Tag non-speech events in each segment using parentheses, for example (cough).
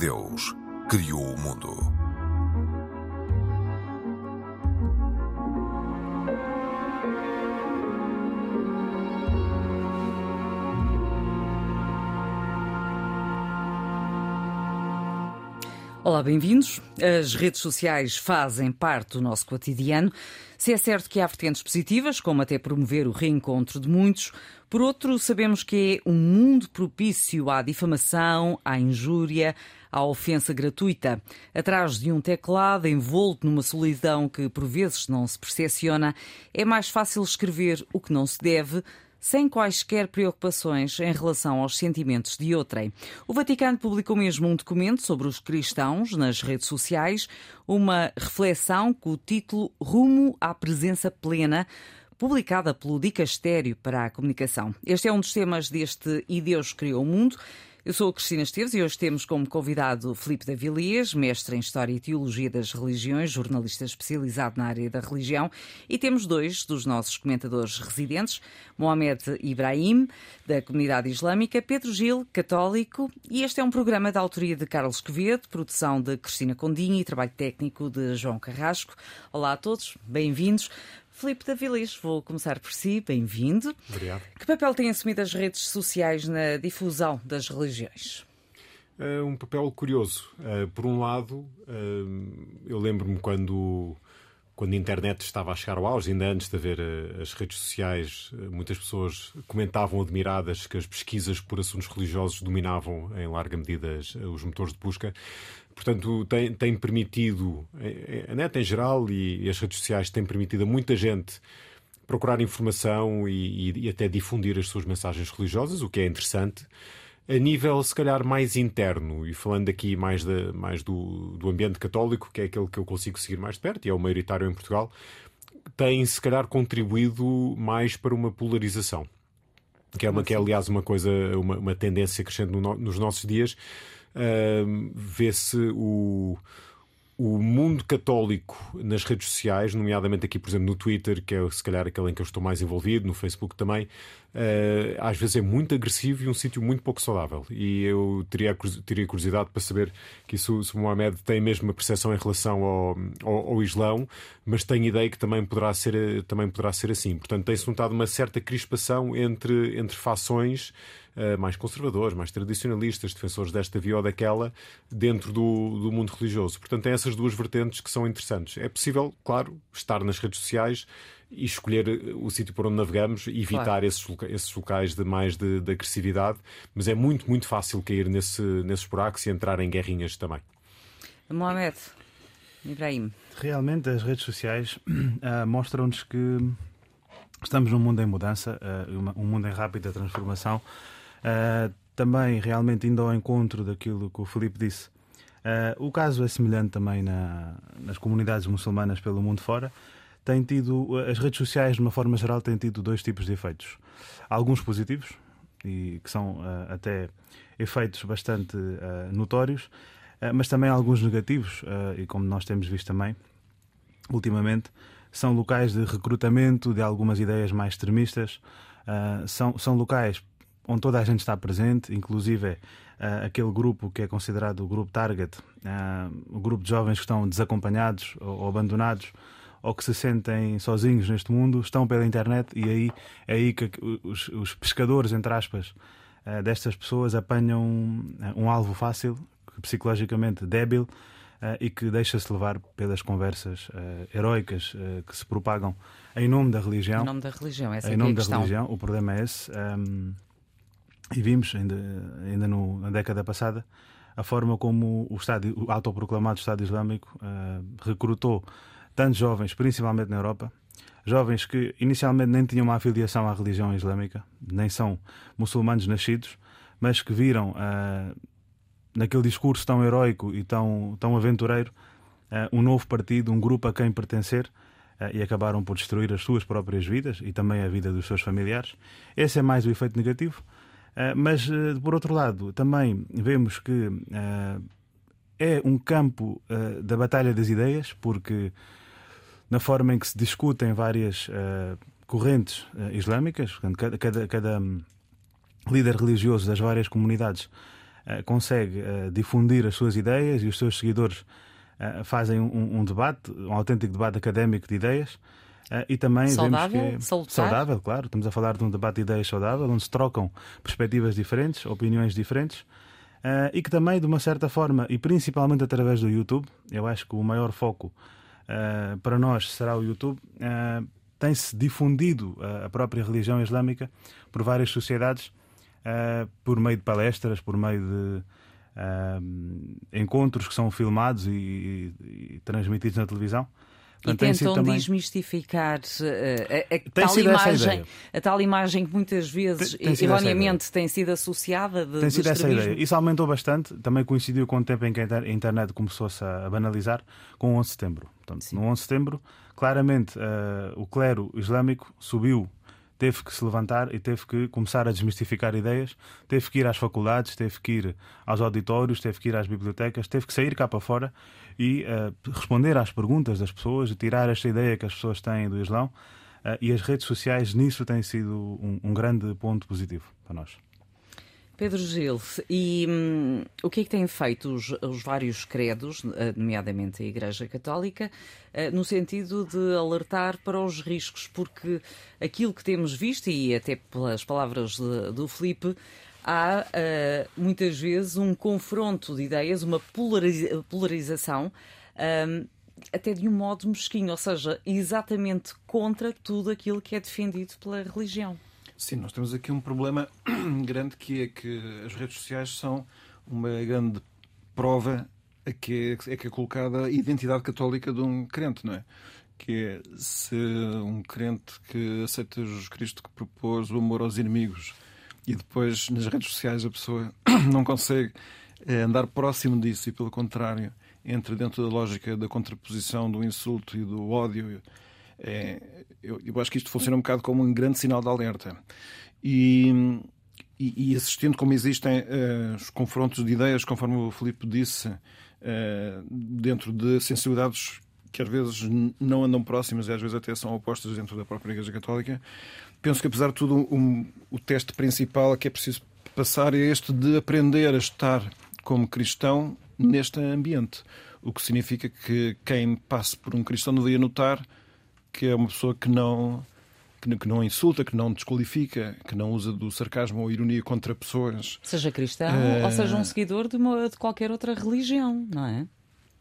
Deus criou o mundo. Olá, bem-vindos. As redes sociais fazem parte do nosso cotidiano. Se é certo que há vertentes positivas, como até promover o reencontro de muitos, por outro, sabemos que é um mundo propício à difamação, à injúria, à ofensa gratuita. Atrás de um teclado envolto numa solidão que por vezes não se percepciona, é mais fácil escrever o que não se deve sem quaisquer preocupações em relação aos sentimentos de outrem. O Vaticano publicou mesmo um documento sobre os cristãos nas redes sociais, uma reflexão com o título Rumo à Presença Plena publicada pelo Dicastério para a Comunicação. Este é um dos temas deste E Deus Criou o Mundo. Eu sou a Cristina Esteves e hoje temos como convidado Filipe Davilias, mestre em História e Teologia das Religiões, jornalista especializado na área da religião, e temos dois dos nossos comentadores residentes, Mohamed Ibrahim, da comunidade islâmica, Pedro Gil, católico, e este é um programa da autoria de Carlos Quevedo, produção de Cristina Condinha e trabalho técnico de João Carrasco. Olá a todos, bem-vindos. Filipe Davilis, vou começar por si, bem-vindo. Obrigado. Que papel têm assumido as redes sociais na difusão das religiões? É um papel curioso. Uh, por um lado, uh, eu lembro-me quando, quando a internet estava a chegar ao auge, ainda antes de haver as redes sociais, muitas pessoas comentavam admiradas que as pesquisas por assuntos religiosos dominavam em larga medida os motores de busca. Portanto, tem, tem permitido, a net em geral e, as redes sociais têm permitido a muita gente procurar informação e, e, e, até difundir as suas mensagens religiosas, o que é interessante. A nível, se calhar, mais interno, e falando aqui mais, de, mais do, do ambiente católico, que é aquele que eu consigo seguir mais de perto, e é o maioritário em Portugal, tem, se calhar, contribuído mais para uma polarização. Que é, uma, que é aliás, uma coisa, uma, uma tendência crescente no, nos nossos dias uh, vê-se o, o mundo católico nas redes sociais, nomeadamente aqui, por exemplo, no Twitter, que é se calhar aquele em que eu estou mais envolvido, no Facebook também, uh, às vezes é muito agressivo e um sítio muito pouco saudável. E eu teria, teria curiosidade para saber que isso, se o Mohamed tem mesmo uma percepção em relação ao, ao, ao Islão, mas tenho ideia que também poderá ser, também poderá ser assim. Portanto, tem-se notado uma certa crispação entre, entre fações mais conservadores, mais tradicionalistas, defensores desta via ou daquela, dentro do, do mundo religioso. Portanto, tem essas duas vertentes que são interessantes. É possível, claro, estar nas redes sociais e escolher eh, o sítio por onde navegamos e evitar claro. esses, esses locais de mais de, de, agressividade, mas é muito, muito fácil cair nesse, nesses buracos e entrar em guerrinhas também. Mohamed, Ibrahim. Realmente as redes sociais uh, (clears throat) mostram-nos que estamos num mundo em mudança, uh, um mundo em rápida transformação. Uh, também realmente indo ao encontro daquilo que o Felipe disse. o caso é semelhante também na, nas comunidades muçulmanas pelo mundo fora tem tido, as redes sociais, de uma forma geral, têm tido dois tipos de efeitos. Alguns positivos, e que são uh, até efeitos bastante uh, notórios, uh, mas também alguns negativos, e como nós temos visto também, ultimamente, são locais de recrutamento de algumas ideias mais extremistas, são, são locais onde toda a gente está presente, inclusive aquele grupo que é considerado o grupo target, o grupo de jovens que estão desacompanhados ou, ou abandonados ou que se sentem sozinhos neste mundo estão pela internet e aí é aí que os, os pescadores, entre aspas, uh, destas pessoas apanham um, um alvo fácil, psicologicamente débil uh, e que deixa-se levar pelas conversas uh, heroicas que se propagam em nome da religião. Em nome da religião, essa em é nome é da religião, o problema é esse. Um, e vimos ainda, ainda no, na década passada a forma como o, Estado, o autoproclamado Estado Islâmico recrutou tantos jovens, principalmente na Europa, jovens que inicialmente nem tinham uma afiliação à religião islâmica, nem são muçulmanos nascidos, mas que viram uh, naquele discurso tão heróico e tão, tão aventureiro uh, um novo partido, um grupo a quem pertencer. Uh, e acabaram por destruir as suas próprias vidas e também a vida dos seus familiares. Esse é mais o efeito negativo. Mas, por outro lado, também vemos que é um campo da batalha das ideias, porque na forma em que se discutem várias correntes islâmicas, cada, cada, cada um, líder religioso das várias comunidades consegue difundir as suas ideias e os seus seguidores fazem um, um, debate, um autêntico debate académico de ideias. E também saudável, vemos que é saudável, claro. Estamos a falar de um debate de ideias saudável, onde se trocam perspectivas diferentes, opiniões diferentes. Uh, e que também, de uma certa forma, e principalmente através do YouTube, eu acho que o maior foco uh, para nós será o YouTube, uh, tem-se difundido a própria religião islâmica por várias sociedades, por meio de palestras, por meio de encontros que são filmados e, e, e transmitidos na televisão. E tentam também... desmistificar uh, a, a tal imagem, a tal imagem que muitas vezes, tem, tem erroneamente, tem sido associada de, Tem sido essa ideia. Isso aumentou bastante, também coincidiu com o tempo em que a internet começou-se a banalizar, com o 11 de setembro. Portanto, no 11 de setembro, claramente, uh, o clero islâmico subiu teve que se levantar e teve que começar a desmistificar ideias, teve que ir às faculdades, teve que ir aos auditórios, teve que ir às bibliotecas, teve que sair cá para fora e uh, responder às perguntas das pessoas, tirar esta ideia que as pessoas têm do Islão. Uh, e as redes sociais nisso têm sido um, um grande ponto positivo para nós. Pedro Gil, e hum, o que é que têm feito os, os, vários credos, eh, nomeadamente a Igreja Católica, uh, no sentido de alertar para os riscos? Porque aquilo que temos visto, e até pelas palavras de, do Felipe, há uh, muitas vezes um confronto de ideias, uma polariza polarização. Um, até de um modo mesquinho, ou seja, exatamente contra tudo aquilo que é defendido pela religião. Sim, nós temos aqui um problema (clears throat) grande que é que as redes sociais são uma grande prova a que é, que é colocada a identidade católica de um crente, não é? Que é se um crente que aceita Jesus Cristo que propôs o amor aos inimigos e depois nas redes sociais a pessoa (clears throat) não consegue eh, andar próximo disso e pelo contrário entra dentro da lógica da contraposição do insulto e do ódio é, eu, eu, acho que isto funciona um bocado como um grande sinal de alerta. E, e, e assistindo como existem uh, os confrontos de ideias, conforme o Filipe disse, uh, dentro de sensibilidades que às vezes não andam próximas e às vezes até são opostas dentro da própria Igreja Católica, penso que apesar de tudo um, o teste principal que é preciso passar é este de aprender a estar como cristão neste ambiente. O que significa que quem passe por um cristão deveria notar que é uma pessoa que não que não insulta, que não desqualifica, que não usa do sarcasmo ou ironia contra pessoas. Seja cristão uh... ou seja um seguidor de, uma, de qualquer outra religião, não é?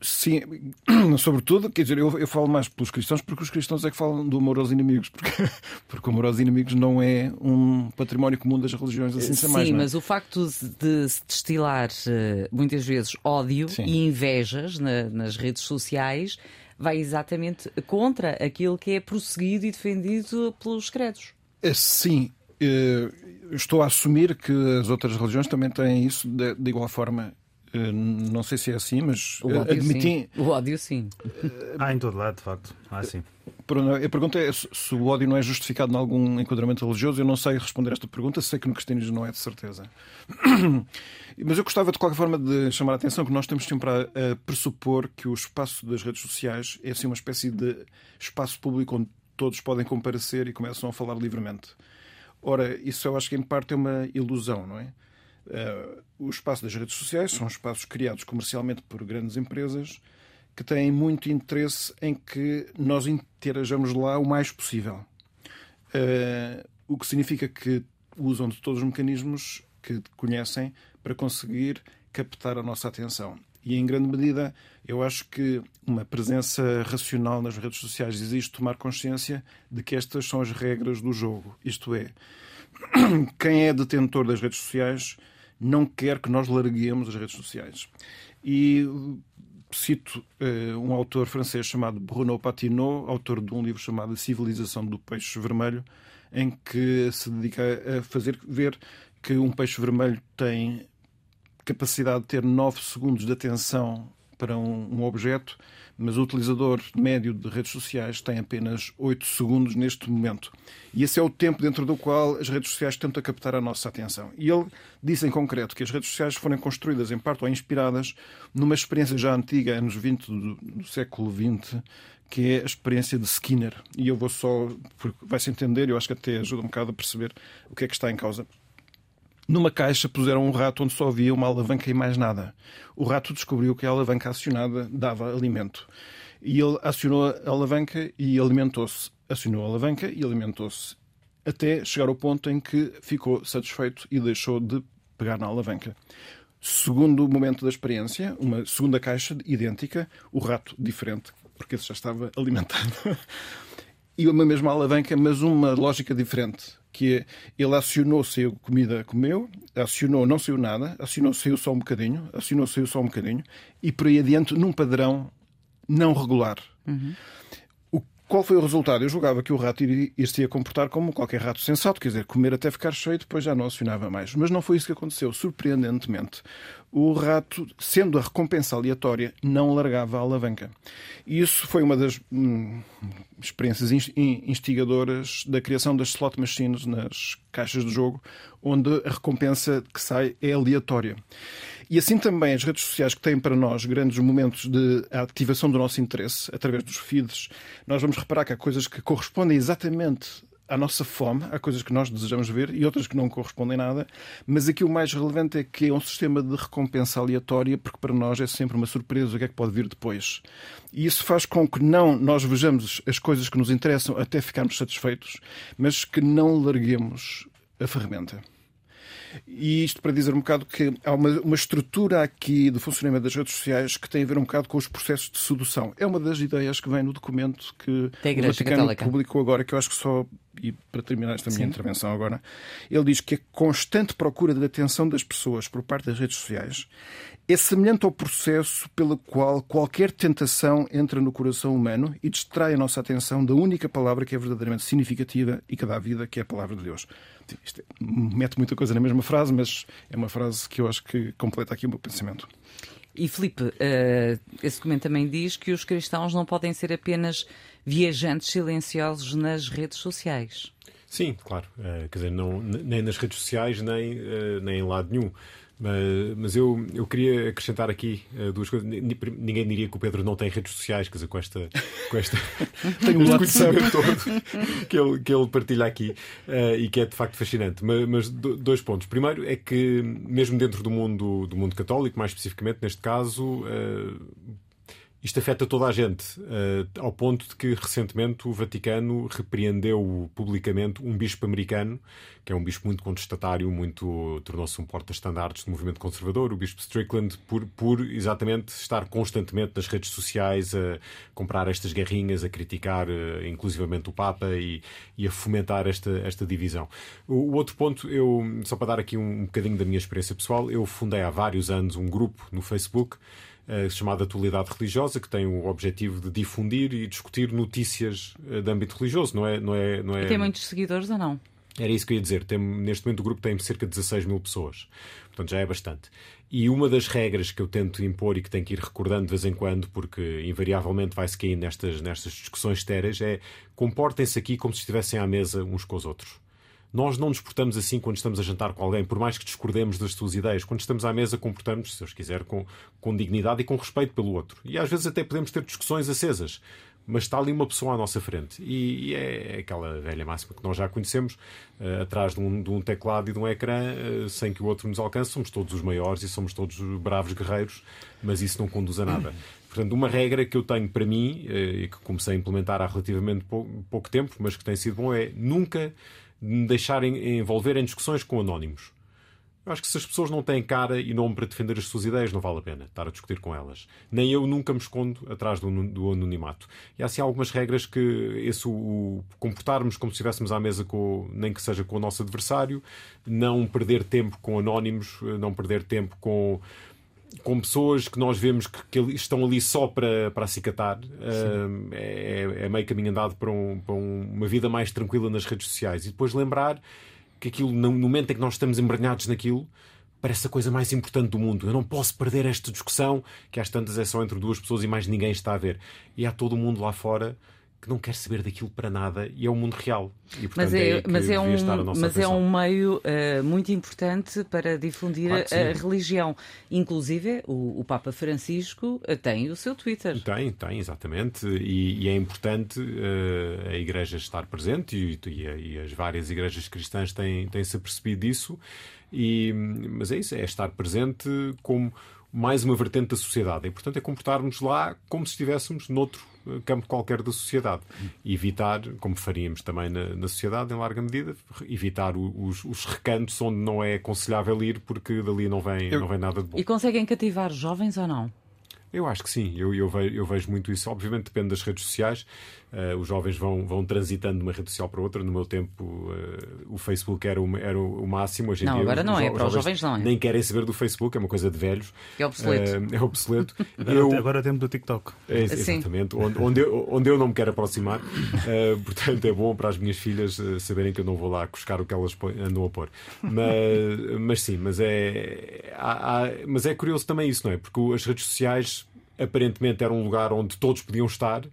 Sim, (clears throat) sobretudo, quer dizer, eu, eu falo mais pelos cristãos porque os cristãos é que falam do amor aos inimigos, porque, (laughs) porque o amor aos inimigos não é um património comum das religiões, assim Sim, mais. Sim, é? mas o facto de se destilar eh, muitas vezes ódio Sim. e invejas na, nas redes sociais vai exatamente contra aquilo que é prosseguido e defendido pelos credos. É, sim, eh, estou a assumir que as outras religiões também têm isso de, igual forma. Eh, não sei se é assim, mas o ódio, admiti... sim. O ódio, sim. Há em todo lado, de facto. Há sim. A pergunta é se o ódio não é justificado em algum enquadramento religioso. Eu não sei responder esta pergunta, sei que no cristianismo não é de certeza. (clears throat) Mas eu gostava, de qualquer forma, de chamar a atenção que nós temos sempre a, a pressupor que o espaço das redes sociais é assim uma espécie de espaço público onde todos podem comparecer e começam a falar livremente. Ora, isso eu acho que em parte é uma ilusão, não é? Uh, o espaço das redes sociais são espaços criados comercialmente por grandes empresas que têm muito interesse em que nós interajamos lá o mais possível. Uh, o que significa que usam de todos os mecanismos que conhecem para conseguir captar a nossa atenção. E em grande medida, eu acho que uma presença racional nas redes sociais exige tomar consciência de que estas são as regras do jogo. Isto é, (clears throat) quem é detentor das redes sociais não quer que nós larguemos as redes sociais. E cito uh, um autor francês chamado Bruno Patineau, autor de um livro chamado Civilização do Peixe Vermelho, em que se dedica a fazer ver que um peixe vermelho tem capacidade de ter 9 segundos de atenção para um, um objeto mas o utilizador médio de redes sociais tem apenas 8 segundos neste momento. E esse é o tempo dentro do qual as redes sociais tentam captar a nossa atenção. E ele diz em concreto que as redes sociais foram construídas, em parte ou inspiradas, numa experiência já antiga, anos 20 do, do século XX, que é a experiência de Skinner. E eu vou só, porque vai-se entender, eu acho que até ajuda um bocado a perceber o que é que está em causa. Numa caixa puseram um rato onde só havia uma alavanca e mais nada. O rato descobriu que a alavanca acionada dava alimento. E ele acionou a alavanca e alimentou-se. Acionou a alavanca e alimentou-se. Até chegar ao ponto em que ficou satisfeito e deixou de pegar na alavanca. Segundo momento da experiência, uma segunda caixa idêntica, o rato diferente, porque esse já estava alimentado. (laughs) e uma mesma alavanca, mas uma lógica diferente, que é, ele acionou, saiu comida, comeu, acionou, não saiu nada, acionou, saiu só um bocadinho, acionou, saiu só um bocadinho, e por aí adiante num padrão não regular. Uhum. Qual foi o resultado? Eu julgava que o rato iria comportar como qualquer rato sensato, quer dizer, comer até ficar cheio, depois já não acionava mais. Mas não foi isso que aconteceu. Surpreendentemente, o rato, sendo a recompensa aleatória, não largava a alavanca. E isso foi uma das hum, experiências instigadoras da criação das slot machines nas caixas de jogo, onde a recompensa que sai é aleatória. E assim também as redes sociais que têm para nós grandes momentos de ativação do nosso interesse através dos feeds, nós vamos reparar que há coisas que correspondem exatamente à nossa fome, há coisas que nós desejamos ver e outras que não correspondem nada, mas aqui o mais relevante é que é um sistema de recompensa aleatória, porque para nós é sempre uma surpresa o que é que pode vir depois. E isso faz com que não nós vejamos as coisas que nos interessam até ficarmos satisfeitos, mas que não larguemos a ferramenta. E isto para dizer um bocado que há uma, uma estrutura aqui do funcionamento das redes sociais que tem a ver um bocado com os processos de sedução. É uma das ideias que vem no documento que o Vaticano Católica. publicou agora, que eu acho que só, e para terminar esta minha Sim. intervenção agora, ele diz que a constante procura de atenção das pessoas por parte das redes sociais é semelhante ao processo pelo qual qualquer tentação entra no coração humano e distrai a nossa atenção da única palavra que é verdadeiramente significativa e que dá vida, que é a palavra de Deus. Isto é, mete muita coisa na mesma frase, mas é uma frase que eu acho que completa aqui o meu pensamento. E Filipe, uh, esse documento também diz que os cristãos não podem ser apenas viajantes silenciosos nas redes sociais. Sim, claro. Uh, quer dizer, não, nem nas redes sociais, nem, uh, nem em lado nenhum. Mas, mas eu, eu queria acrescentar aqui uh, duas coisas. Ninguém diria que o Pedro não tem redes sociais, quer dizer, com esta. Com esta (laughs) tem um conhecimento todo que ele, que ele partilha aqui uh, e que é de facto fascinante. Mas, mas, dois pontos. Primeiro é que, mesmo dentro do mundo, do mundo católico, mais especificamente neste caso, uh, isto afeta toda a gente, uh, ao ponto de que recentemente o Vaticano repreendeu publicamente um bispo americano, que é um bispo muito contestatário, muito tornou-se um porta-estandartes do movimento conservador, o bispo Strickland, por, por exatamente estar constantemente nas redes sociais a comprar estas guerrinhas, a criticar uh, inclusivamente o Papa e, e, a fomentar esta, esta divisão. O, o, outro ponto, eu só para dar aqui um, um bocadinho da minha experiência pessoal, eu fundei há vários anos um grupo no Facebook eh, chamada Atualidade Religiosa, que tem o objetivo de difundir e discutir notícias eh, de âmbito religioso, não é? Não é, não é... E tem muitos seguidores ou não? Era isso que eu ia dizer. Tem, neste momento o grupo tem cerca de 16 mil pessoas. Portanto, já é bastante. E uma das regras que eu tento impor e que tenho que ir recordando de vez em quando, porque invariavelmente vai-se cair nestas, nestas discussões estéreis, é comportem-se aqui como se estivessem à mesa uns com os outros. Nós não nos portamos assim quando estamos a jantar com alguém, por mais que discordemos das suas ideias. Quando estamos à mesa, comportamos, se Deus quiser, com, com dignidade e com respeito pelo outro. E às vezes até podemos ter discussões acesas mas está ali uma pessoa à nossa frente. E, é aquela velha máxima que nós já conhecemos, uh, atrás de um, de um, teclado e de um ecrã, uh, sem que o outro nos alcance, somos todos os maiores e somos todos bravos guerreiros, mas isso não conduz a nada. (clears throat) Portanto, uma regra que eu tenho para mim, uh, e que comecei a implementar há relativamente pouco, pouco tempo, mas que tem sido bom, é nunca me deixarem envolver em discussões com anónimos. Eu acho que se as pessoas não têm cara e nome para defender as suas ideias, não vale a pena estar a discutir com elas. Nem eu nunca me escondo atrás do, do anonimato. E há assim algumas regras que esse, o, comportarmos como se estivéssemos à mesa, com, nem que seja com o nosso adversário, não perder tempo com anónimos, não perder tempo com com pessoas que nós vemos que, que estão ali só para, para acicatar, uh, é, é, meio caminho andado para, um, para uma vida mais tranquila nas redes sociais. E depois lembrar que aquilo, no momento em que nós estamos embranhados naquilo, parece a coisa mais importante do mundo. Eu não posso perder esta discussão, que às tantas é só entre duas pessoas e mais ninguém está a ver. E há todo o mundo lá fora que não quer saber daquilo para nada e é o mundo real. E, portanto, mas é, é mas é um, mas atenção. é um meio uh, muito importante para difundir claro a, religião. Inclusive, o, o, Papa Francisco eh, tem o seu Twitter. Tem, tem, exatamente. E, e é importante uh, a Igreja estar presente e, e, e, as várias igrejas cristãs têm, têm-se apercebido disso. E, mas é isso, é estar presente como mais uma vertente da sociedade. E, portanto, é comportarmos lá como se estivéssemos noutro campo qualquer da sociedade. E evitar, como faríamos também na, na sociedade, em larga medida, evitar os, os, recantos onde não é aconselhável ir porque dali não vem, não vem nada de bom. E conseguem cativar jovens ou não? Eu acho que sim, eu, eu, vejo, eu vejo muito isso. Obviamente depende das redes sociais. Uh, os jovens vão, vão transitando de uma rede social para outra. No meu tempo, uh, o Facebook era o, era o máximo. Hoje em não, dia, agora os, não os é. Para os jovens não é. Nem querem saber do Facebook, é uma coisa de velhos. É obsoleto. Uh, é obsoleto. (laughs) agora, eu... agora temos do TikTok. É, exatamente. Onde, onde, eu, onde eu não me quero aproximar. (laughs) portanto, é bom para as minhas filhas saberem que eu não vou lá buscar o que elas andam a pôr. Mas, (laughs) mas sim, mas é, há, há, mas é curioso também isso, não é? Porque as redes sociais aparentemente era um lugar onde todos podiam estar.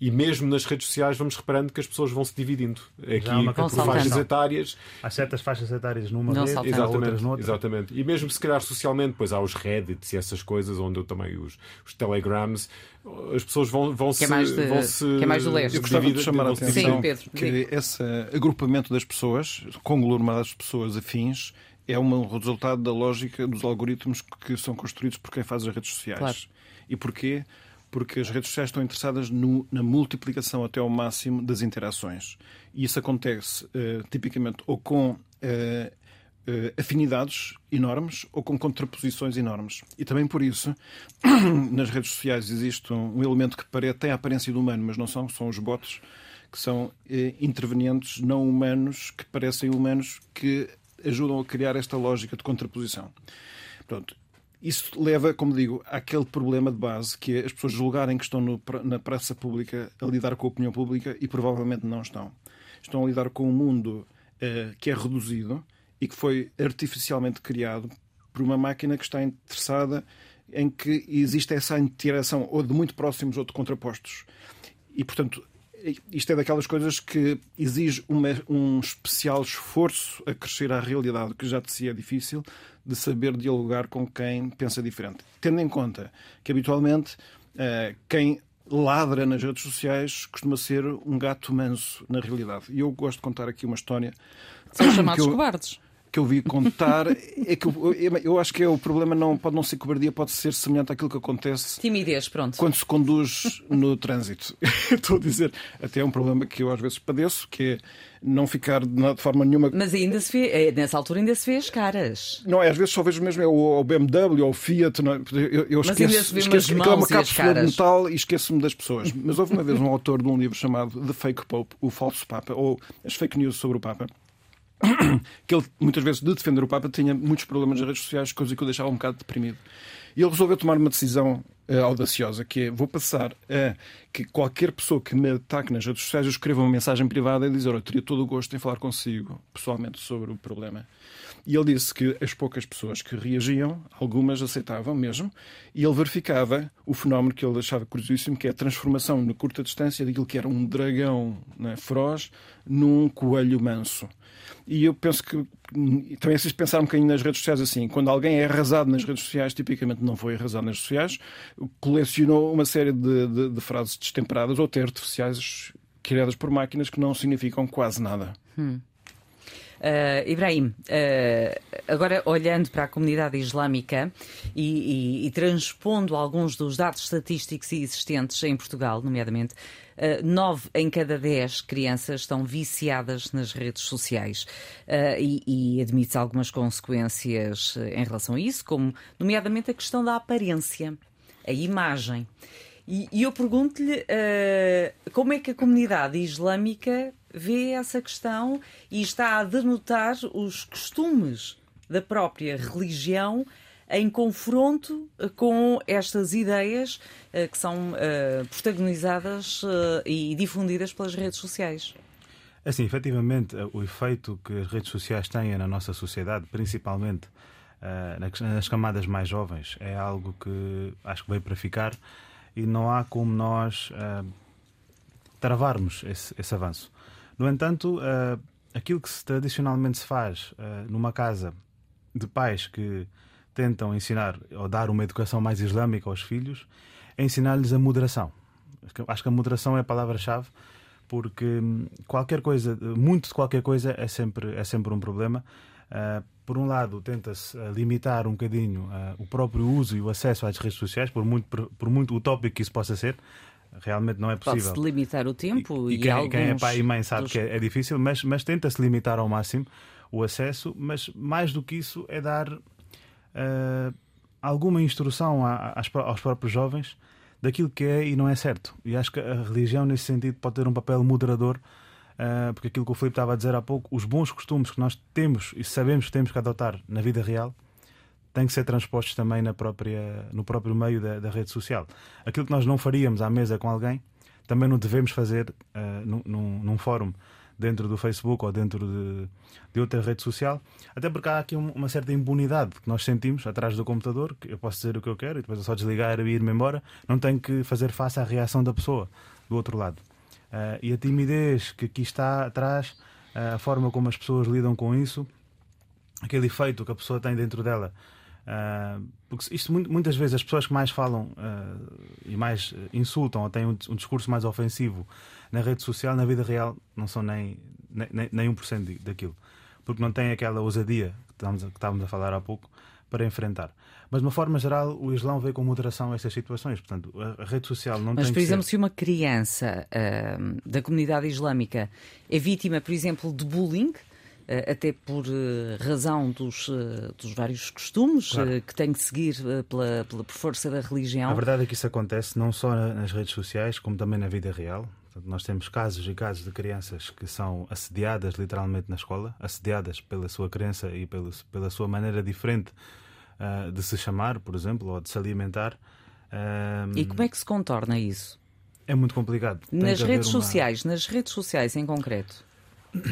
E mesmo nas redes sociais vamos reparando que as pessoas vão se dividindo. Aqui por faixas etárias. Há certas faixas etárias numa não rede, exatamente, outras noutra. Exatamente. E mesmo se calhar socialmente, pois há os Reddits e essas coisas, onde eu também os, os Telegrams, as pessoas vão, vão, que é mais de, vão se. Que é mais do leste. Eu gostava de chamar a atenção Sim, Pedro, que esse agrupamento das pessoas, conglomeradas de pessoas afins, é um resultado da lógica dos algoritmos que são construídos por quem faz as redes sociais. Claro. E porquê? Porque as redes sociais estão interessadas no, na multiplicação até ao máximo das interações. E isso acontece uh, tipicamente ou com uh, uh, afinidades enormes ou com contraposições enormes. E também por isso, (clears throat) nas redes sociais existe um, elemento que pare, tem a aparência do humano, mas não são, são os bots, que são intervenientes não humanos, que parecem humanos, que ajudam a criar esta lógica de contraposição. Pronto, isso leva, como digo, àquele problema de base que é as pessoas julgarem que estão no, na praça pública a lidar com a opinião pública e provavelmente não estão. Estão a lidar com um mundo uh, que é reduzido e que foi artificialmente criado por uma máquina que está interessada em que existe essa interação ou de muito próximos ou de contrapostos. E, portanto, isto é daquelas coisas que exige uma, um especial esforço a crescer à realidade, que já de si é difícil, de saber dialogar com quem pensa diferente. Tendo em conta que, habitualmente, uh, quem ladra nas redes sociais costuma ser um gato manso, na realidade. E eu gosto de contar aqui uma história. São (coughs) chamados eu... cobardes que eu vi contar é que eu, eu, acho que é o problema não pode não ser cobardia, pode ser semelhante àquilo que acontece. Timidez, pronto. Quando se conduz no trânsito. (laughs) Estou a dizer, até é um problema que eu às vezes padeço, que é não ficar de forma nenhuma. Mas ainda se vê, é, nessa altura ainda se vê as caras. Não, é, às vezes só vejo mesmo é o, BMW ou o Fiat. Não, é? eu, eu Mas esqueço, ainda se vê esqueço que é uma cápsula de metal e esqueço-me das pessoas. Mas houve uma vez um autor de um livro chamado The Fake Pope, o falso Papa, ou as fake news sobre o Papa (coughs) que ele, muitas vezes, de defender o Papa, tinha muitos problemas nas redes sociais, coisa que o deixava um bocado deprimido. E ele resolveu tomar uma decisão uh, audaciosa, que é, vou passar a que qualquer pessoa que me ataque nas redes sociais, eu escreva uma mensagem privada e dizer, eu teria todo o gosto em falar consigo, pessoalmente, sobre o problema. E ele disse que as poucas pessoas que reagiam, algumas aceitavam mesmo, e ele verificava o fenómeno que ele achava curiosíssimo, que é a transformação na curta distância daquilo que era um dragão né, feroz num coelho manso. E eu penso que também é preciso pensar um bocadinho nas redes sociais assim. Quando alguém é arrasado nas redes sociais, tipicamente não foi arrasado nas redes sociais, colecionou uma série de, de, de frases destemperadas ou até artificiais criadas por máquinas que não significam quase nada. Hum. Uh, Ibrahim, uh, agora olhando para a comunidade islâmica e, e, e, transpondo alguns dos dados estatísticos existentes em Portugal, nomeadamente, uh, nove em cada dez crianças estão viciadas nas redes sociais e, e admite algumas consequências em relação a isso, como nomeadamente a questão da aparência, a imagem. E, eu pergunto-lhe uh, como é que a comunidade islâmica vê essa questão e está a denotar os costumes da própria religião em confronto com estas ideias uh, que são uh, protagonizadas e difundidas pelas redes sociais. Assim, efetivamente, o efeito que as redes sociais têm na nossa sociedade, principalmente nas camadas mais jovens, é algo que acho que veio para ficar e não há como nós travarmos esse, esse avanço. No entanto, uh, aquilo que se, tradicionalmente se faz uh, numa casa de pais que tentam ensinar ou dar uma educação mais islâmica aos filhos é ensinar-lhes a moderação. Acho que a moderação é a palavra-chave porque hum, qualquer coisa, muito de qualquer coisa é sempre, é sempre um problema. Uh, por um lado, tenta-se limitar um bocadinho uh, o próprio uso e o acesso às redes sociais, por muito, por, por muito utópico que isso possa ser realmente não é possível. Pode-se limitar o tempo e, e, quem, quem, é pai e mãe sabe dos... que é, é, difícil, mas, mas tenta-se limitar ao máximo o acesso, mas mais do que isso é dar uh, alguma instrução a, a, aos próprios jovens daquilo que é e não é certo. E acho que a religião, nesse sentido, pode ter um papel moderador, uh, porque aquilo que o Filipe estava a dizer há pouco, os bons costumes que nós temos e sabemos que temos que adotar na vida real, têm que ser transpostos também na própria, no próprio meio da, da, rede social. Aquilo que nós não faríamos à mesa com alguém, também não devemos fazer uh, num, num, fórum dentro do Facebook ou dentro de, de outra rede social, até porque há aqui uma certa impunidade que nós sentimos atrás do computador, que eu posso dizer o que eu quero e depois é só desligar e ir-me embora, não tenho que fazer face à reação da pessoa do outro lado. Uh, e a timidez que aqui está atrás, uh, a forma como as pessoas lidam com isso, aquele efeito que a pessoa tem dentro dela Uh, porque isto muitas vezes as pessoas que mais falam uh, e mais insultam ou têm um, um, discurso mais ofensivo na rede social, na vida real, não são nem, nem, nem 1% daquilo. Porque não têm aquela ousadia que estávamos, a, que estávamos a falar há pouco para enfrentar. Mas de uma forma geral, o Islão vê com moderação estas situações. Portanto, a, rede social não Mas, tem. Mas, por exemplo, ser... se uma criança uh, da comunidade islâmica é vítima, por exemplo, de bullying até por eh, razão dos, eh, dos vários costumes claro. que tem que seguir pela, pela, por força da religião. A verdade é que isso acontece não só nas redes sociais, como também na vida real. Nós temos casos e casos de crianças que são assediadas literalmente na escola, assediadas pela sua crença e pela, pela sua maneira diferente uh, de se chamar, por exemplo, ou de se alimentar. E como é que se contorna isso? É muito complicado. Tem nas redes uma... sociais, nas redes sociais em concreto.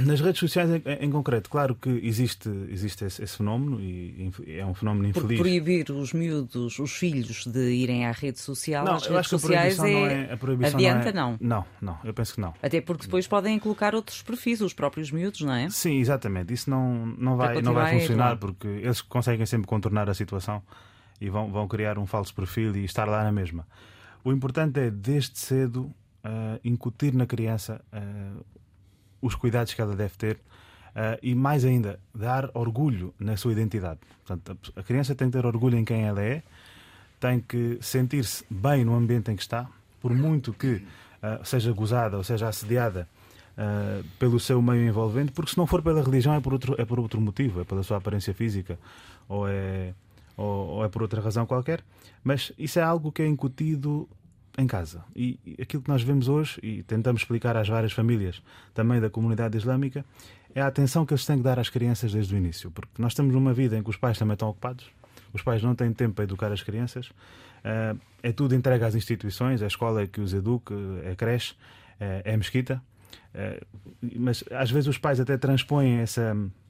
Nas redes sociais em, em, concreto, claro que existe, existe esse, esse, fenómeno e é um fenómeno infeliz. Por proibir os miúdos, os filhos, de irem à rede social, não, as redes sociais é... Não é, a proibição adianta, não, é... não? Não, não, eu penso que não. Até porque depois podem colocar outros perfis, os próprios miúdos, não é? Sim, exatamente. Isso não, não, vai, não vai funcionar porque eles conseguem sempre contornar a situação e vão, vão criar um falso perfil e estar lá na mesma. O importante é, desde cedo, uh, incutir na criança uh, os cuidados que ela deve ter uh, e, mais ainda, dar orgulho na sua identidade. Portanto, a criança tem que ter orgulho em quem ela é, tem que sentir-se bem no ambiente em que está, por muito que uh, seja gozada ou seja assediada uh, pelo seu meio envolvente, porque se não for pela religião é por outro, é por outro motivo, é pela sua aparência física ou é, ou, ou é por outra razão qualquer. Mas isso é algo que é incutido em casa. E aquilo que nós vemos hoje, e tentamos explicar às várias famílias também da comunidade islâmica, é a atenção que eles têm que dar às crianças desde o início. Porque nós estamos numa vida em que os pais também estão ocupados, os pais não têm tempo para educar as crianças, eh, é tudo entregue às instituições, a escola é que os educa, é a creche, é, a mesquita. Eh, mas às vezes os pais até transpõem essa eh,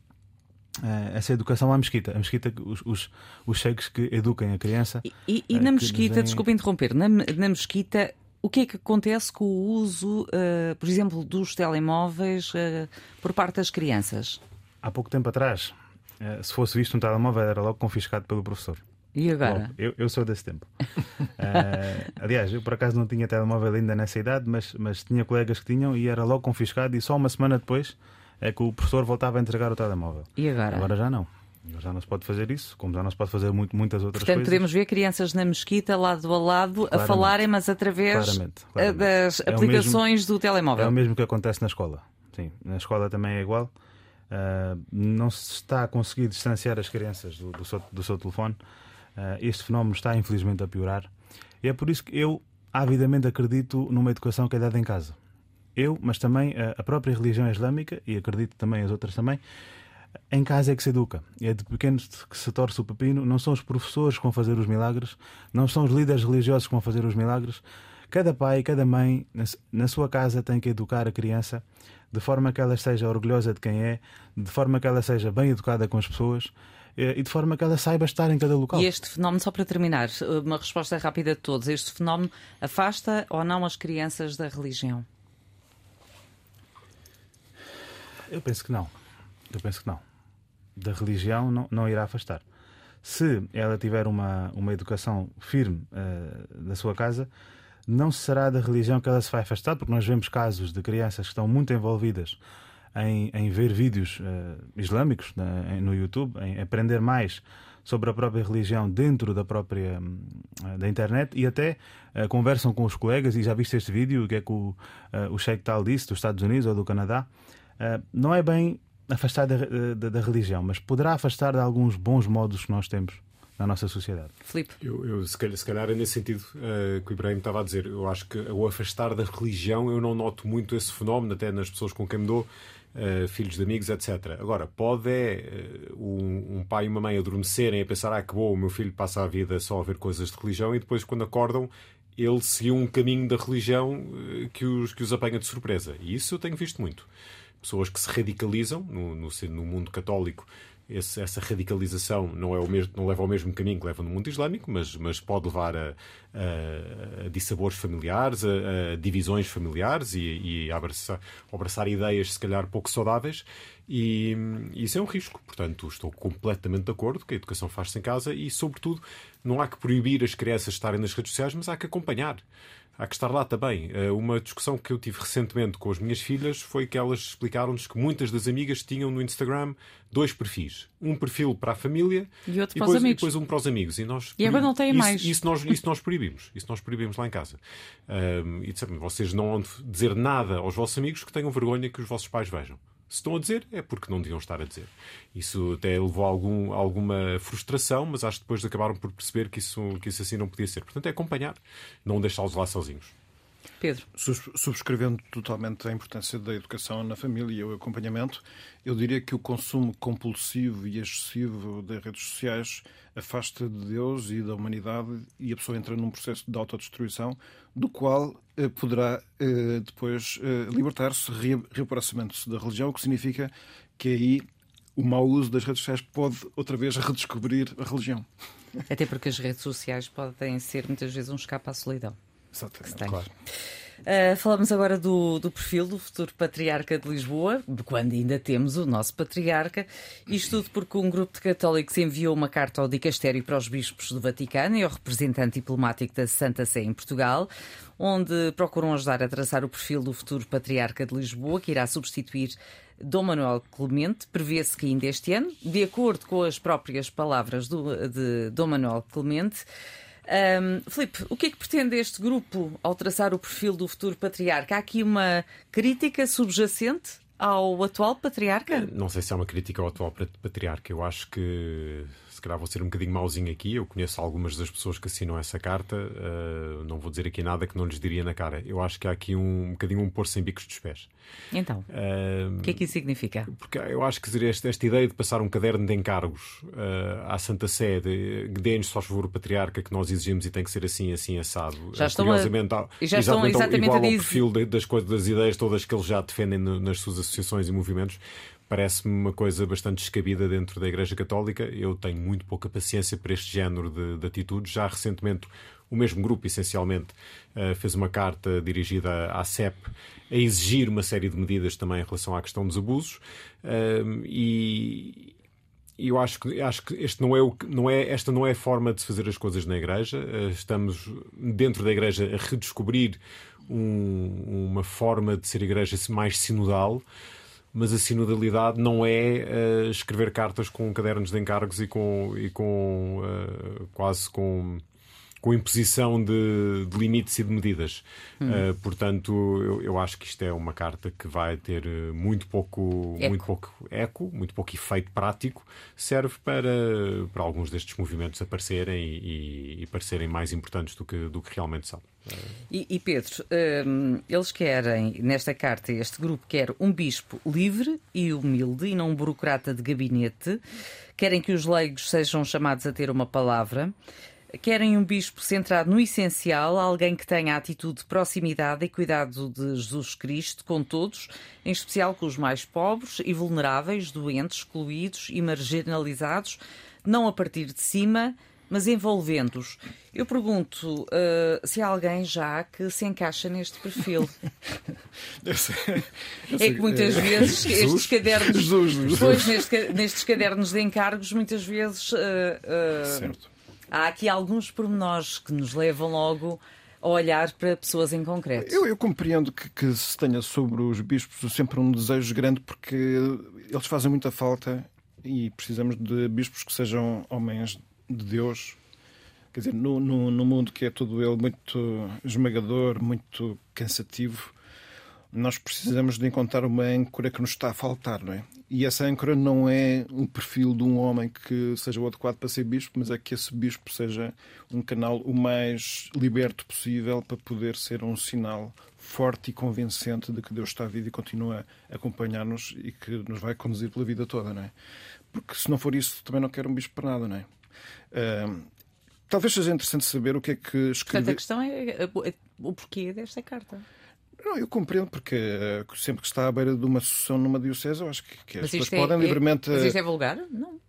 essa educação à mesquita. A mesquita, os, os, os sheiks que eduquem a criança. E, e, na eh, mesquita, desenhem... desculpa interromper, na, na mesquita, o que é que acontece com o uso, uh, por exemplo, dos telemóveis uh, por parte das crianças? Há pouco tempo atrás, uh, se fosse visto um telemóvel, era logo confiscado pelo professor. E agora? eu, eu, sou desse tempo. (laughs) aliás, eu por acaso não tinha telemóvel ainda nessa idade, mas, mas tinha colegas que tinham e era logo confiscado, e só uma semana depois é que o professor voltava a entregar o telemóvel. E agora? Agora já não. Já não se pode fazer isso, como já não se pode fazer muito, muitas outras Portanto, coisas. Portanto, podemos ver crianças na mesquita, lado a lado, claramente, a falarem, mas através claramente, claramente. das é aplicações mesmo, do telemóvel. É o mesmo que acontece na escola. Sim, na escola também é igual. Uh, não se está a conseguir distanciar as crianças do, do, seu, do seu, telefone. Uh, este fenómeno está, infelizmente, a piorar. E é por isso que eu, avidamente, acredito numa educação que é dada em casa eu, mas também a própria religião islâmica, e acredito também as outras também, em casa é que se educa. É de pequenos que se torce o pepino. Não são os professores que vão fazer os milagres, não são os líderes religiosos que vão fazer os milagres. Cada pai, cada mãe, na sua casa, tem que educar a criança de forma que ela seja orgulhosa de quem é, de forma que ela seja bem educada com as pessoas eh, e de forma que ela saiba estar em cada local. E este fenómeno, só para terminar, uma resposta rápida de todos: este fenómeno afasta ou não as crianças da religião? Eu penso que não. Eu penso que não. Da religião não, não irá afastar. Se ela tiver uma, uma educação firme uh, da sua casa, não será da religião que ela se vai afastar, porque nós vemos casos de crianças que estão muito envolvidas em, em ver vídeos uh, islâmicos né, no YouTube, em aprender mais sobre a própria religião dentro da própria uh, da internet e até uh, conversam com os colegas e já viste este vídeo, o que é que o, o Sheikh tal disse dos Estados Unidos ou do Canadá. Não é bem afastar da, da, da, religião, mas poderá afastar de alguns bons modos que nós temos na nossa sociedade. Filipe. Eu, eu, se, calhar, se calhar é nesse sentido uh, que o Ibrahim estava a dizer. Eu acho que o afastar da religião, eu não noto muito esse fenómeno, até nas pessoas com quem me dou. Uh, filhos de amigos, etc. Agora, pode é uh, um, um, pai e uma mãe adormecerem a pensar, ah, que bom, o meu filho passa a vida só a ver coisas de religião e depois, quando acordam, ele seguiu um caminho da religião que, os, que os apanha de surpresa. E isso eu tenho visto muito. Pessoas que se radicalizam no, no, no mundo católico esse, essa radicalização não, é o mesmo, não leva ao mesmo caminho que leva no mundo islâmico, mas, mas pode levar a, a, a dissabores familiares, a, a divisões familiares e, e a abraçar, abraçar ideias, se calhar, pouco saudáveis. E, isso é um risco. Portanto, estou completamente de acordo que a educação faz-se em casa e, sobretudo, não há que proibir as crianças estarem nas redes sociais, mas há que acompanhar há que estar lá também. Eh, uma discussão que eu tive recentemente com as minhas filhas foi que elas explicaram-nos que muitas das amigas tinham no Instagram dois perfis. Um perfil para a família e outro para depois, os amigos. E depois um para os amigos. E, nós, e agora não têm mais. Isso nós, isso nós proibimos. Isso nós proibimos lá em casa. Um, e dissemos, vocês não vão dizer nada aos vossos amigos que tenham vergonha que os vossos pais vejam. Se estão a dizer, é porque não deviam estar a dizer. Isso até levou a algum, alguma frustração, mas acho que depois acabaram por perceber que isso, que isso assim não podia ser. Portanto, é acompanhar, não deixá-los lá sozinhos. Pedro. Subscrevendo totalmente a importância da educação na família e o acompanhamento, eu diria que o consumo compulsivo e excessivo das redes sociais afasta de Deus e da humanidade e a pessoa entra num processo de autodestruição do qual eh, poderá eh, depois eh, libertar-se, reaproximando-se da religião, o que significa que aí o mau uso das redes sociais pode outra vez redescobrir a religião. Até porque as redes sociais podem ser muitas vezes um escape à solidão. Exatamente, claro. Uh, falamos agora do, do, perfil do futuro patriarca de Lisboa, quando ainda temos o nosso patriarca. Isto tudo porque um grupo de católicos enviou uma carta ao dicastério para os bispos do Vaticano e ao representante diplomático da Santa Sé em Portugal, onde procuram ajudar a traçar o perfil do futuro patriarca de Lisboa, que irá substituir Dom Manuel Clemente. Prevê-se que ainda este ano, de acordo com as próprias palavras do, de Dom Manuel Clemente, um, Filipe, o que é que pretende este grupo ao traçar o perfil do futuro patriarca? Há aqui uma crítica subjacente ao atual patriarca? Não sei se é uma crítica ao atual patriarca. Eu acho que calhar vou ser um bocadinho mauzinho aqui. Eu conheço algumas das pessoas que assinam essa carta. Uh, não vou dizer aqui nada que não lhes diria na cara. Eu acho que há aqui um, um bocadinho um pôr sem bicos dos pés. Então, uh, o que é que isso significa? Porque eu acho que esta, esta ideia de passar um caderno de encargos uh, à Santa Sé, de, dê-nos só favor o patriarca que nós exigimos e tem que ser assim, assim, assado. Já estão a... Já estão exatamente igual a dizer... ao perfil das, coisas, das ideias todas que eles já defendem nas suas associações e movimentos parece-me uma coisa bastante descabida dentro da Igreja Católica. Eu tenho muito pouca paciência para este género de, de atitudes. Já recentemente, o mesmo grupo, essencialmente, uh, fez uma carta dirigida à CEP a exigir uma série de medidas também em relação à questão dos abusos. E, eu acho que, acho que este não é o, não é, esta não é a forma de se fazer as coisas na Igreja. Uh, estamos dentro da Igreja a redescobrir um, uma forma de ser Igreja mais sinodal mas a sinodalidade não é uh, escrever cartas com cadernos de encargos e com, e com uh, quase com com imposição de, de, limites e de medidas. Hum. Uh, portanto, eu, eu, acho que isto é uma carta que vai ter muito pouco eco. muito pouco eco, muito pouco efeito prático. Serve para, para alguns destes movimentos aparecerem e, e, e parecerem mais importantes do que, do que realmente são. E, e Pedro, um, eles querem, nesta carta, este grupo quer um bispo livre e humilde e não um burocrata de gabinete. Querem que os leigos sejam chamados a ter uma palavra. Querem um bispo centrado no essencial, alguém que tenha atitude de proximidade e cuidado de Jesus Cristo com todos, em especial com os mais pobres e vulneráveis, doentes, excluídos e marginalizados, não a partir de cima, mas envolvendo-os. Eu pergunto uh, se há alguém já que se encaixa neste perfil. (laughs) Eu sei, eu É sei, que muitas é, vezes (laughs) estes cadernos, Jesus, Jesus. Pois, nestes, nestes cadernos de encargos, muitas vezes uh, uh, Certo. Há aqui alguns pormenores que nos levam logo a olhar para pessoas em concreto. Eu, eu compreendo que, que se tenha sobre os bispos sempre um desejo grande porque eles fazem muita falta e precisamos de bispos que sejam homens de Deus. Quer dizer, no, no, no mundo que é todo ele muito esmagador, muito cansativo, nós precisamos de encontrar uma âncora que nos está a faltar, não é? E essa âncora não é um perfil de um homem que seja o adequado para ser bispo, mas é que esse bispo seja um canal o mais liberto possível para poder ser um sinal forte e convincente de que Deus está vivo e continua a acompanhar-nos e que nos vai conduzir pela vida toda, não é? Porque se não for isso, também não quero um bispo para nada, não é? Ah, talvez seja interessante saber o que é que Portanto, escreve. a questão é é o porquê desta carta. Não, eu compreendo, porque eh, sempre que está à beira de uma sucessão numa diocese, eu acho que, que as pessoas é, podem é- livremente. mas isto é vulgar? Não.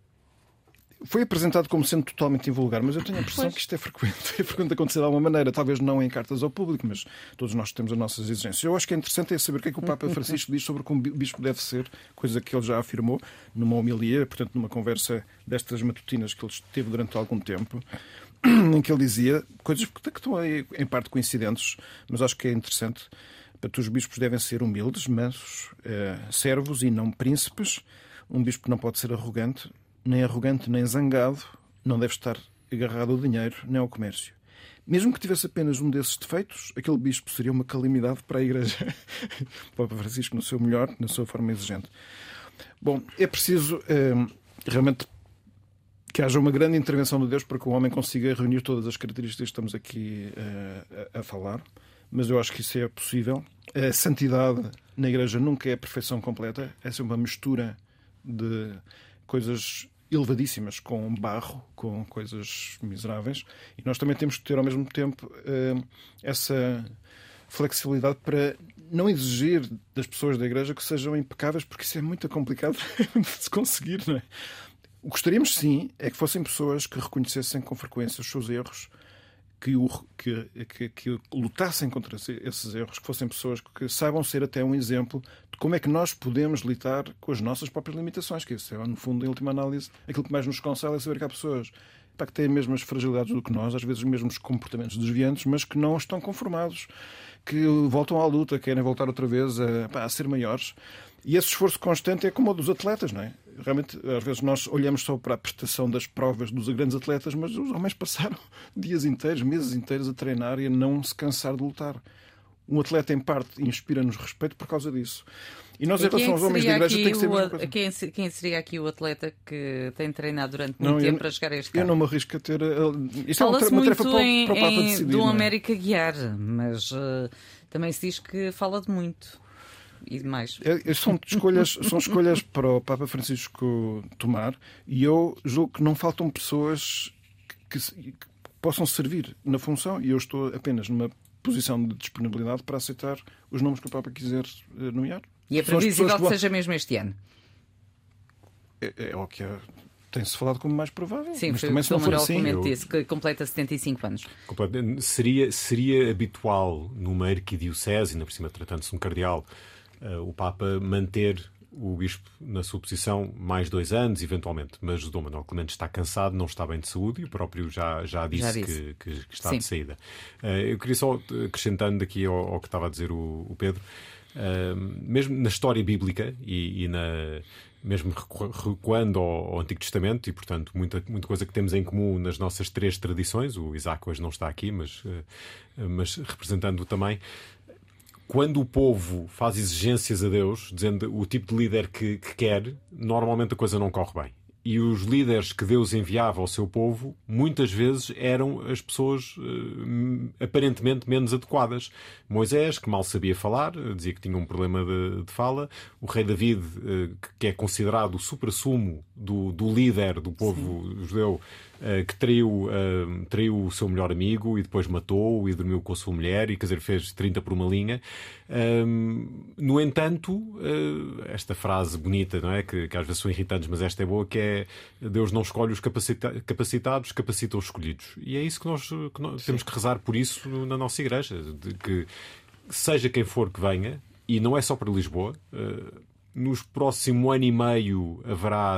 Foi apresentado como sendo totalmente invulgar, mas eu tenho a impressão Pois. que isto é frequente. (laughs) É frequente acontecer de alguma maneira, talvez não em cartas ao público, mas todos nós temos as nossas exigências. Eu acho que é interessante é saber o que é que o Papa (laughs) Francisco diz sobre como o bispo deve ser, coisa que ele já afirmou numa homilia, portanto, numa conversa destas matutinas que ele teve durante algum tempo, (clears throat) em que ele dizia coisas que estão em parte coincidentes, mas acho que é interessante. Portanto, os bispos devem ser humildes, mansos, eh, servos e não príncipes. Um bispo não pode ser arrogante, nem arrogante nem zangado, não deve estar agarrado ao dinheiro nem ao comércio. Mesmo que tivesse apenas um desses defeitos, aquele bispo seria uma calamidade para a Igreja. (laughs) o Papa Francisco, no seu melhor, na sua forma exigente. Bom, é preciso eh, realmente que haja uma grande intervenção de Deus para que o homem consiga reunir todas as características que estamos aqui eh, a, a falar. Mas eu acho que isso é possível. A santidade na Igreja nunca é a perfeição completa, é sempre uma mistura de coisas elevadíssimas com barro, com coisas miseráveis. E nós também temos que ter ao mesmo tempo eh, essa flexibilidade para não exigir das pessoas da Igreja que sejam impecáveis, porque isso é muito complicado (laughs) de se conseguir, não é? O que gostaríamos, sim, é que fossem pessoas que reconhecessem com frequência os seus erros, que, o, que, que, que lutassem contra esse- esses erros, que fossem pessoas que saibam ser até um exemplo de como é que nós podemos lidar com as nossas próprias limitações, que isso é, no fundo, em última análise, aquilo que mais nos consola é saber que há pessoas pá, que têm as mesmas fragilidades do que nós, às vezes os mesmos comportamentos desviantes, mas que não estão conformados, que voltam à luta, querem voltar outra vez a, pá, a ser maiores. E esse esforço constante é como o dos atletas, não é? Realmente, às vezes nós olhamos só para a prestação das provas dos grandes atletas, mas os homens passaram (laughs) dias inteiros, meses inteiros a treinar e a não se cansar de lutar. Um atleta, em parte, inspira-nos respeito por causa disso. E nós, em E relação aos homens da igreja, tem que ser o quem, quem seria aqui o atleta que tem treinado durante muito Não, eu tempo não- para chegar a este Eu não me arrisco a ter. uh, Isto é uma, uma tarefa para, para o Papa decidir. do é? América guiar, mas eh, também se diz que fala de muito e demais. É- é- São escolhas, são escolhas para o Papa Francisco tomar e eu julgo que não faltam pessoas que, que possam servir na função e eu estou apenas numa posição de disponibilidade para aceitar os nomes que o Papa quiser eh, nomear. E é previsível que seja mesmo este ano. É, é o que é- tem-se falado como mais provável. Sim, mas foi também o se não for Manuel assim. Eu- disse, que completa 75 anos. Seria, seria habitual numa arquidiocese, ainda por cima tratando-se de um cardeal, o Papa manter o bispo na sua posição mais dois anos, eventualmente. Mas o Dom Manuel Clemente está cansado, não está bem de saúde e o próprio já, já disse, Já disse. Que, que- que está Sim. de saída. Eh, eu queria só, eh, acrescentando aqui ao, ao que estava a dizer o, o Pedro, eh, mesmo na história bíblica e, e na mesmo recu- recuando ao, Antigo Testamento, e portanto muita, muita coisa que temos em comum nas nossas três tradições, o Isaac hoje não está aqui, mas, eh, mas representando-o também, quando o povo faz exigências a Deus, dizendo o tipo de líder que, que quer, normalmente a coisa não corre bem. E os líderes que Deus enviava ao seu povo, muitas vezes eram as pessoas eh, aparentemente menos adequadas. Moisés, que mal sabia falar, dizia que tinha um problema de, de fala. O rei David, eh, que- é considerado o supra-sumo do, do líder do povo judeu, uh, que traiu, uh, traiu o seu melhor amigo e depois matou e dormiu com a sua mulher e, quer dizer, fez 30 por uma linha. no entanto, uh, esta frase bonita, não é? Que, que, às vezes são irritantes, mas esta é boa, que é Deus não escolhe os capacita capacitados, capacita os escolhidos. E é isso que nós, que nós temos que rezar por isso na nossa igreja, de que seja quem for que venha, e não é só para Lisboa, nos próximo ano e meio haverá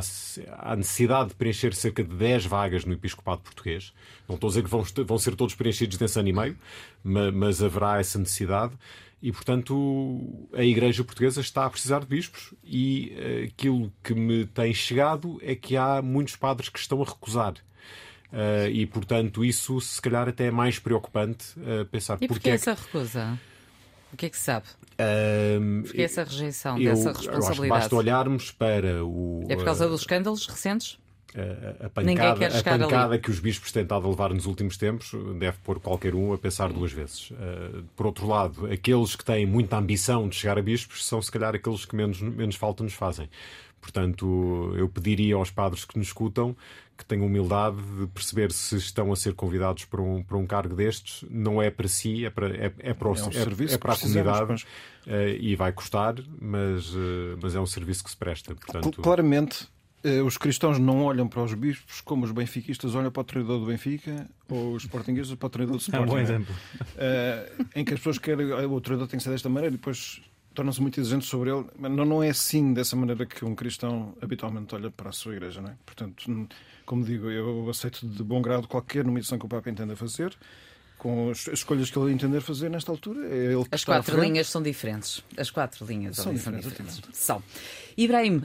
a necessidade de preencher cerca de 10 vagas no Episcopado Português. Não estou a dizer que vão, vão ser todos preenchidos nesse ano e meio, mas, mas haverá essa necessidade. E, portanto, a Igreja Portuguesa está a precisar de bispos. E uh, aquilo que me tem chegado é que há muitos padres que estão a recusar. Uh, e, portanto, isso se calhar até é mais preocupante uh, pensar. E porquê essa recusa? O que é que se sabe? Um, Porque essa rejeição eu, dessa responsabilidade. basta olharmos para o. É por causa dos escândalos recentes? A, a pancada, a pancada que os bispos têm estado a levar nos últimos tempos deve pôr qualquer um a pensar duas vezes. Uh, por outro lado, aqueles que têm muita ambição de chegar a bispos são, se calhar, aqueles que menos, menos falta nos fazem. Portanto, eu pediria aos padres que nos escutam que tenham humildade de perceber se estão a ser convidados para um, para um cargo destes, não é para si, é para, é, é para, o, é, um é, é para a comunidade mas... uh, e vai custar, mas, uh, mas é um serviço que se presta. Portanto... Claramente, uh, os cristãos não olham para os bispos como os benfiquistas olham para o treinador do Benfica ou os sportinguistas para o treinador do Sporting. É um bom exemplo. em que as pessoas querem o treinador tem que ser desta maneira e depois tornam-se muito exigentes sobre ele. Mas não, não é assim, dessa maneira que um cristão habitualmente olha para a sua igreja, não é? Portanto, como digo, eu aceito de bom grado qualquer nomeação que o Papa entenda fazer com as escolhas que ele entender fazer nesta altura. É ele as quatro linhas são diferentes. As quatro linhas são, diferentes. diferentes. São. Ibrahim,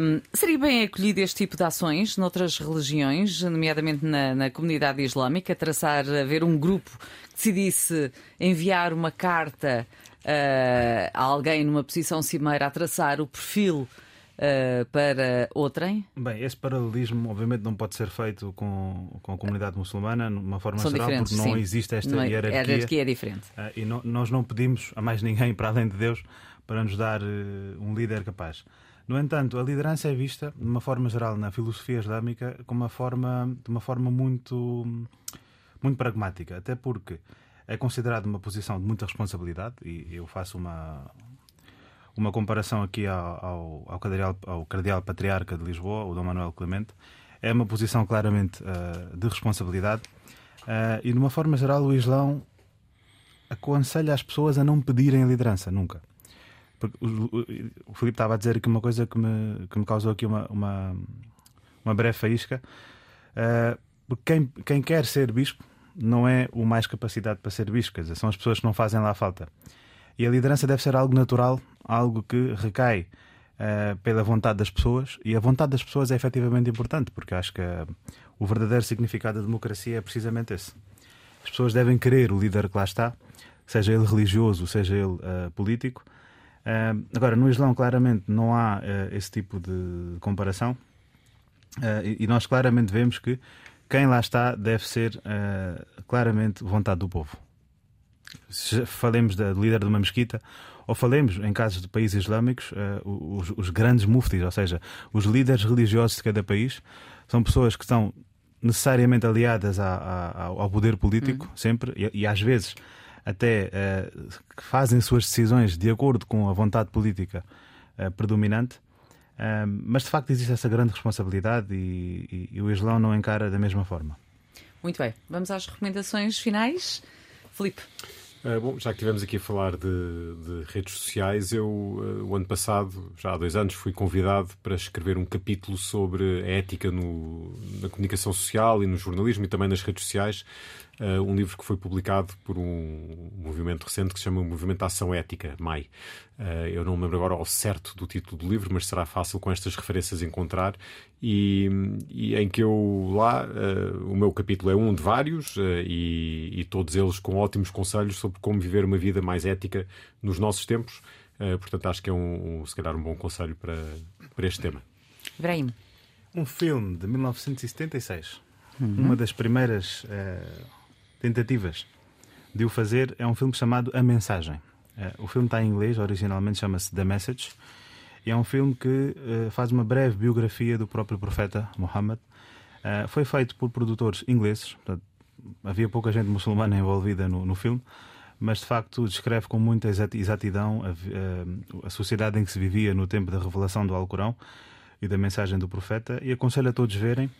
um, seria bem acolhido este tipo de ações noutras religiões, nomeadamente na, na comunidade islâmica, traçar, haver um grupo que decidisse enviar uma carta uh, a alguém numa posição cimeira a traçar o perfil uh, para outrem? Bem, esse paralelismo obviamente não pode ser feito com, com a comunidade muçulmana de uma forma São geral, porque não sim. existe esta é- hierarquia. A hierarquia é diferente. Uh, e nós não pedimos a mais ninguém para além de Deus para nos dar uh, um líder capaz. No entanto, a liderança é vista, de uma forma geral, na filosofia islâmica, como uma forma, de uma forma muito, muito pragmática, até porque é considerado uma posição de muita responsabilidade, e eu faço uma, uma comparação aqui ao, ao, ao, cardeal, ao cardeal patriarca de Lisboa, o Dom Manuel Clemente, é uma posição claramente uh, de responsabilidade uh, e, de uma forma geral, o Islão aconselha as pessoas a não pedirem liderança, nunca. Porque o, o, o Filipe estava a dizer aqui uma coisa que me, que me causou aqui uma, uma, uma breve faísca. Uh, porque quem, quem quer ser bispo não é o mais capacitado para ser bispo, quer dizer, são as pessoas que não fazem lá falta. E a liderança deve ser algo natural, algo que recai uh, pela vontade das pessoas. E a vontade das pessoas é efetivamente importante, porque acho que uh, o verdadeiro significado da democracia é precisamente esse. As pessoas devem querer o líder que lá está, seja ele religioso, seja ele uh, político. agora, no Islão, claramente, não há esse tipo de comparação. E, nós claramente vemos que quem lá está deve ser claramente vontade do povo falemos da, do líder de uma mesquita, ou falemos, em casos de países islâmicos, uh, os, os, grandes muftis, ou seja, os líderes religiosos de cada país, são pessoas que estão necessariamente aliadas ao poder político, hum. sempre, e, e, às vezes até uh, fazem suas decisões de acordo com a vontade política uh, predominante. mas de facto existe essa grande responsabilidade e, e, e o Islão não encara da mesma forma. Muito bem, vamos às recomendações finais. Filipe. Uh, bom, já que estivemos aqui a falar de, de redes sociais, eu, uh, o ano passado, já há dois anos, fui convidado para escrever um capítulo sobre a ética no, na comunicação social e no jornalismo e também nas redes sociais. Uh, um livro que foi publicado por um movimento recente que se chama Movimento Ação Ética, MAI. Uh, eu não me lembro agora ao certo do título do livro, mas será fácil com estas referências encontrar. E, e em que eu lá, uh, o meu capítulo é um de vários e, e, todos eles com ótimos conselhos sobre como viver uma vida mais ética nos nossos tempos. portanto, acho que é um, um, se calhar um bom conselho para, para este tema. Ibrahim. Um filme de 1976. Uhum. Uma das primeiras tentativas de o fazer é um filme chamado A Mensagem. Eh, o filme está em inglês, originalmente chama-se The Message, e é um filme que uh, faz uma breve biografia do próprio profeta Muhammad, Uh, foi feito por produtores ingleses, portanto, havia pouca gente muçulmana envolvida no, no filme, mas de facto descreve com muita exatidão a, a, sociedade em que se vivia no tempo da revelação do Alcorão e da mensagem do profeta. E aconselho a todos verem,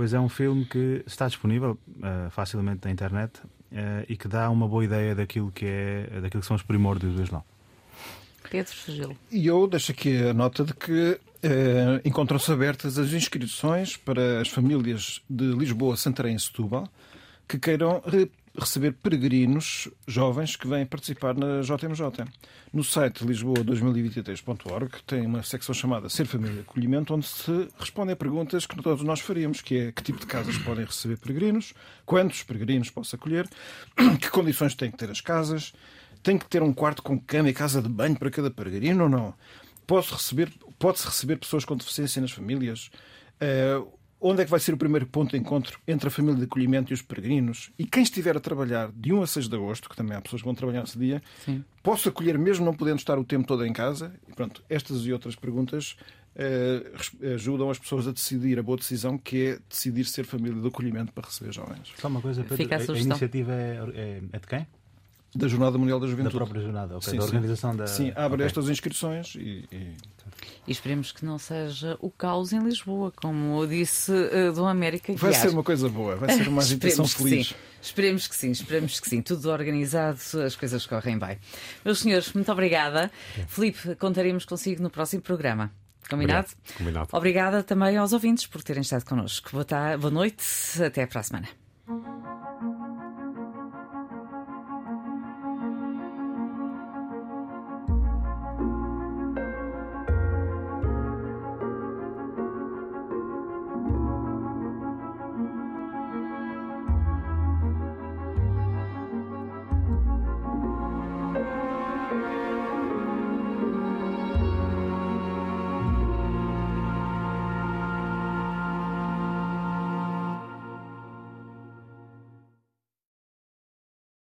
pois é um filme que está disponível uh, facilmente na internet uh, e que dá uma boa ideia daquilo que, é, daquilo que são os primórdios do Islão. Pedro Fugilo. E eu deixo aqui a nota de que eh, encontram-se abertas as inscrições para as famílias de Lisboa, Santarém e Setúbal que queiram receber peregrinos jovens que vêm participar na JMJ. No site lisboa2023.org tem uma secção chamada Ser Família Acolhimento, onde se respondem a perguntas que todos nós faríamos, que é que tipo de casas podem receber peregrinos, quantos peregrinos posso acolher, (clears throat) que condições têm que ter as casas, tem que ter um quarto com cama e casa de banho para cada peregrino ou não? Posso receber, pode-se receber pessoas com deficiência nas famílias? Uh, onde é que vai ser o primeiro ponto de encontro entre a família de acolhimento e os peregrinos? E quem estiver a trabalhar de 1 a 6 de agosto, que também há pessoas que vão trabalhar nesse dia, Sim. posso acolher mesmo não podendo estar o tempo todo em casa? E pronto, estas e outras perguntas uh, ajudam as pessoas a decidir a boa decisão, que é decidir ser família de acolhimento para receber jovens. Só uma coisa, Pedro, a, a, a, iniciativa é, é, é de quem? Da Jornada Mundial da Juventude. Da própria jornada, okay. sim, da organização sim. da. Sim, abre okay. estas inscrições e, e... e. esperemos que não seja o caos em Lisboa, como eu disse uh, do América. Vai ser uma coisa boa, vai ser uma (laughs) agitação feliz. Sim. Esperemos que sim, esperemos que sim. Tudo organizado, as coisas correm bem. Meus senhores, muito obrigada. É. Filipe, contaremos consigo no próximo programa. Combinado? Combinado? Obrigada também aos ouvintes por terem estado connosco. Boa, tarde, boa noite, até para a semana.